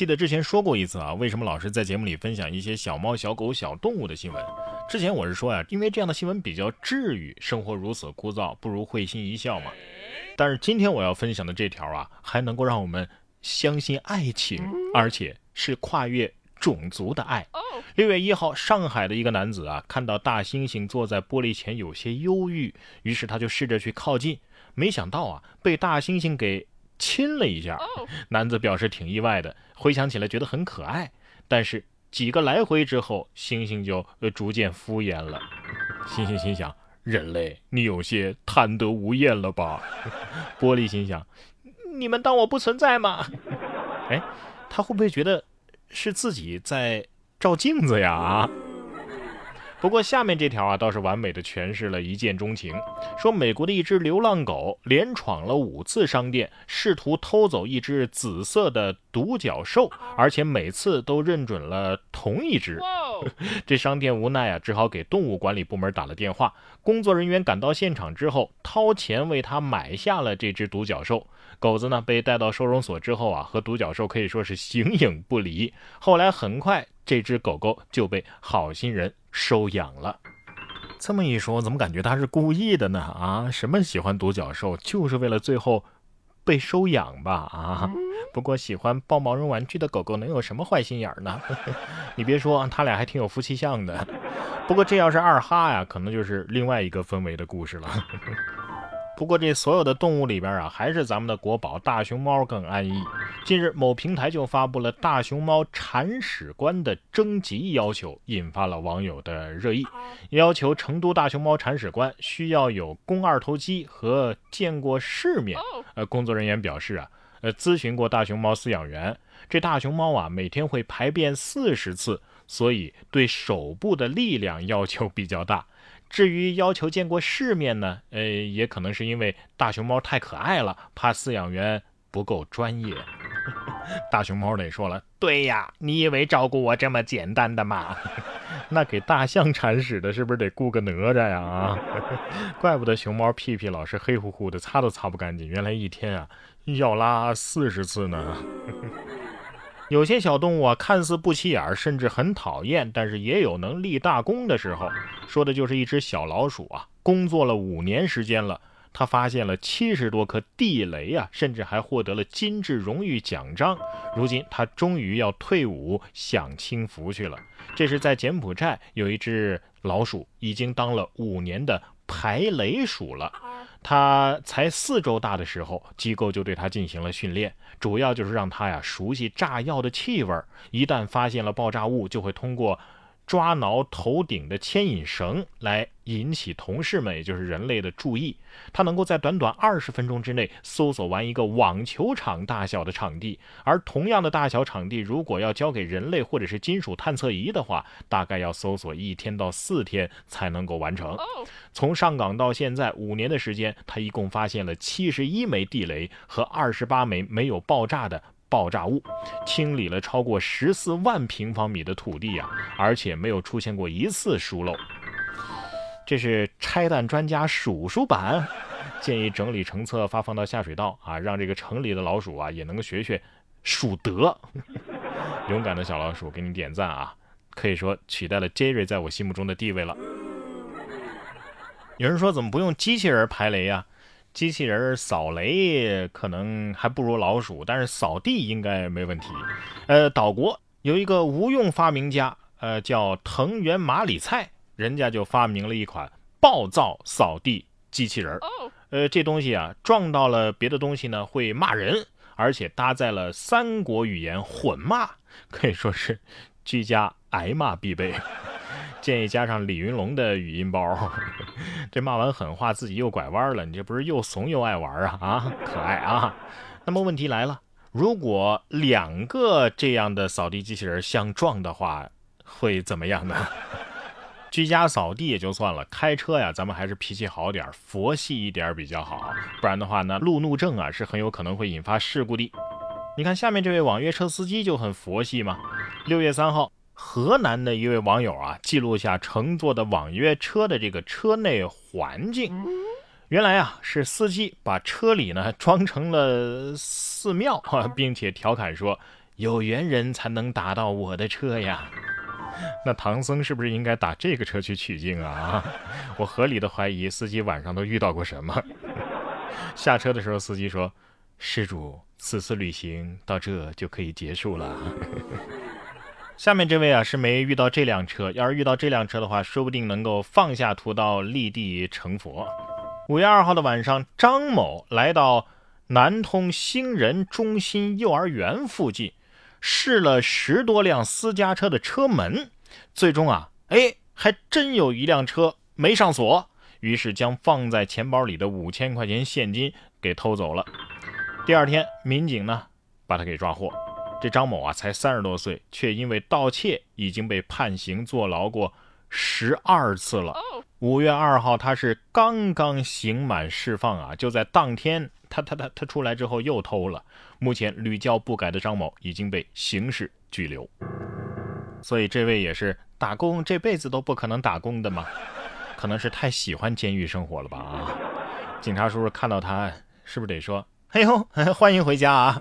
记得之前说过一次啊，为什么老是在节目里分享一些小猫、小狗、小动物的新闻？之前我是说呀，因为这样的新闻比较治愈，生活如此枯燥，不如会心一笑嘛。但是今天我要分享的这条啊，还能够让我们相信爱情，而且是跨越种族的爱。六月一号，上海的一个男子啊，看到大猩猩坐在玻璃前有些忧郁，于是他就试着去靠近，没想到啊，被大猩猩给。亲了一下，男子表示挺意外的，回想起来觉得很可爱。但是几个来回之后，猩猩就逐渐敷衍了。猩猩心想：人类，你有些贪得无厌了吧？玻璃心想：你们当我不存在吗？哎，他会不会觉得是自己在照镜子呀？啊？不过下面这条啊，倒是完美的诠释了一见钟情。说美国的一只流浪狗连闯了五次商店，试图偷走一只紫色的独角兽，而且每次都认准了同一只。这商店无奈啊，只好给动物管理部门打了电话。工作人员赶到现场之后，掏钱为他买下了这只独角兽。狗子呢，被带到收容所之后啊，和独角兽可以说是形影不离。后来很快。这只狗狗就被好心人收养了。这么一说，怎么感觉他是故意的呢？啊，什么喜欢独角兽，就是为了最后被收养吧？啊，不过喜欢抱毛绒玩具的狗狗能有什么坏心眼呢？你别说，他俩还挺有夫妻相的。不过这要是二哈呀，可能就是另外一个氛围的故事了。不过这所有的动物里边啊，还是咱们的国宝大熊猫更安逸。近日，某平台就发布了大熊猫铲屎官的征集要求，引发了网友的热议。要求成都大熊猫铲屎官需要有肱二头肌和见过世面。呃，工作人员表示啊，呃，咨询过大熊猫饲养员，这大熊猫啊每天会排便四十次，所以对手部的力量要求比较大。至于要求见过世面呢，呃，也可能是因为大熊猫太可爱了，怕饲养员不够专业。大熊猫得说了：“对呀，你以为照顾我这么简单的吗？那给大象铲屎的，是不是得雇个哪吒呀？啊，怪不得熊猫屁屁老是黑乎乎的，擦都擦不干净，原来一天啊要拉四十次呢。”有些小动物啊，看似不起眼，甚至很讨厌，但是也有能立大功的时候。说的就是一只小老鼠啊，工作了五年时间了，它发现了七十多颗地雷啊，甚至还获得了金质荣誉奖章。如今它终于要退伍享清福去了。这是在柬埔寨有一只老鼠，已经当了五年的排雷鼠了。他才四周大的时候，机构就对他进行了训练，主要就是让他呀熟悉炸药的气味，一旦发现了爆炸物，就会通过。抓挠头顶的牵引绳来引起同事们，也就是人类的注意。它能够在短短二十分钟之内搜索完一个网球场大小的场地，而同样的大小场地，如果要交给人类或者是金属探测仪的话，大概要搜索一天到四天才能够完成。从上岗到现在五年的时间，他一共发现了七十一枚地雷和二十八枚没有爆炸的。爆炸物清理了超过十四万平方米的土地呀，而且没有出现过一次疏漏。这是拆弹专家数数版，建议整理成册发放到下水道啊，让这个城里的老鼠啊也能够学学数德。勇敢的小老鼠，给你点赞啊！可以说取代了杰瑞在我心目中的地位了。有人说怎么不用机器人排雷呀？机器人扫雷可能还不如老鼠，但是扫地应该没问题。呃，岛国有一个无用发明家，呃，叫藤原麻里菜，人家就发明了一款暴躁扫地机器人。呃，这东西啊，撞到了别的东西呢会骂人，而且搭载了三国语言混骂，可以说是居家挨骂必备。建议加上李云龙的语音包，这骂完狠话自己又拐弯了，你这不是又怂又爱玩啊？啊，可爱啊！那么问题来了，如果两个这样的扫地机器人相撞的话，会怎么样呢？居家扫地也就算了，开车呀，咱们还是脾气好点，佛系一点比较好，不然的话呢，路怒症啊是很有可能会引发事故的。你看下面这位网约车司机就很佛系嘛。六月三号。河南的一位网友啊，记录下乘坐的网约车的这个车内环境。原来啊，是司机把车里呢装成了寺庙啊，并且调侃说：“有缘人才能打到我的车呀。那唐僧是不是应该打这个车去取经啊？我合理的怀疑司机晚上都遇到过什么。下车的时候，司机说：“施主，此次旅行到这就可以结束了。”下面这位啊是没遇到这辆车，要是遇到这辆车的话，说不定能够放下屠刀立地成佛。五月二号的晚上，张某来到南通兴仁中心幼儿园附近，试了十多辆私家车的车门，最终啊，哎，还真有一辆车没上锁，于是将放在钱包里的五千块钱现金给偷走了。第二天，民警呢把他给抓获。这张某啊，才三十多岁，却因为盗窃已经被判刑坐牢过十二次了。五月二号，他是刚刚刑满释放啊，就在当天，他他他他出来之后又偷了。目前屡教不改的张某已经被刑事拘留。所以这位也是打工这辈子都不可能打工的嘛，可能是太喜欢监狱生活了吧啊！警察叔叔看到他，是不是得说：“哎呦，欢迎回家啊！”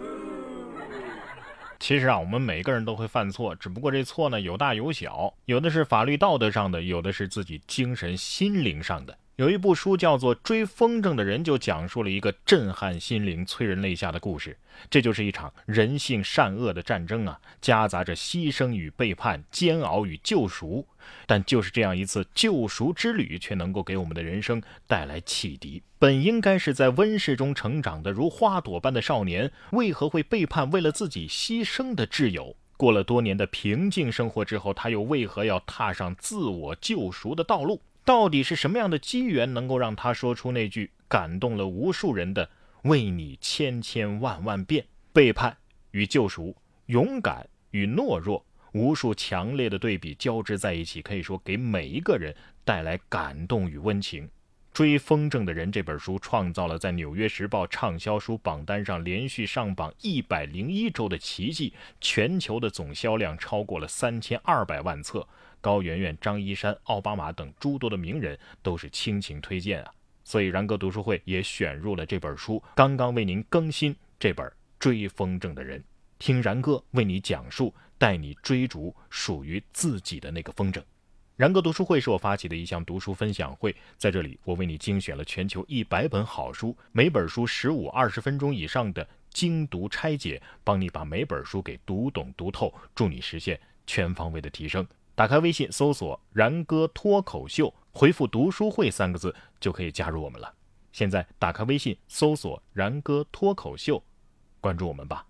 其实啊，我们每个人都会犯错，只不过这错呢有大有小，有的是法律道德上的，有的是自己精神心灵上的。有一部书叫做《追风筝的人》，就讲述了一个震撼心灵、催人泪下的故事。这就是一场人性善恶的战争啊，夹杂着牺牲与背叛、煎熬与救赎。但就是这样一次救赎之旅，却能够给我们的人生带来启迪。本应该是在温室中成长的如花朵般的少年，为何会背叛为了自己牺牲的挚友？过了多年的平静生活之后，他又为何要踏上自我救赎的道路？到底是什么样的机缘，能够让他说出那句感动了无数人的“为你千千万万遍”？背叛与救赎，勇敢与懦弱，无数强烈的对比交织在一起，可以说给每一个人带来感动与温情。《追风筝的人》这本书创造了在《纽约时报》畅销书榜单上连续上榜一百零一周的奇迹，全球的总销量超过了三千二百万册。高圆圆、张一山、奥巴马等诸多的名人都是倾情推荐啊，所以然哥读书会也选入了这本书，刚刚为您更新这本《追风筝的人》，听然哥为你讲述，带你追逐属于自己的那个风筝。然哥读书会是我发起的一项读书分享会，在这里我为你精选了全球一百本好书，每本书十五二十分钟以上的精读拆解，帮你把每本书给读懂读透，助你实现全方位的提升。打开微信，搜索“然哥脱口秀”，回复“读书会”三个字，就可以加入我们了。现在打开微信，搜索“然哥脱口秀”，关注我们吧。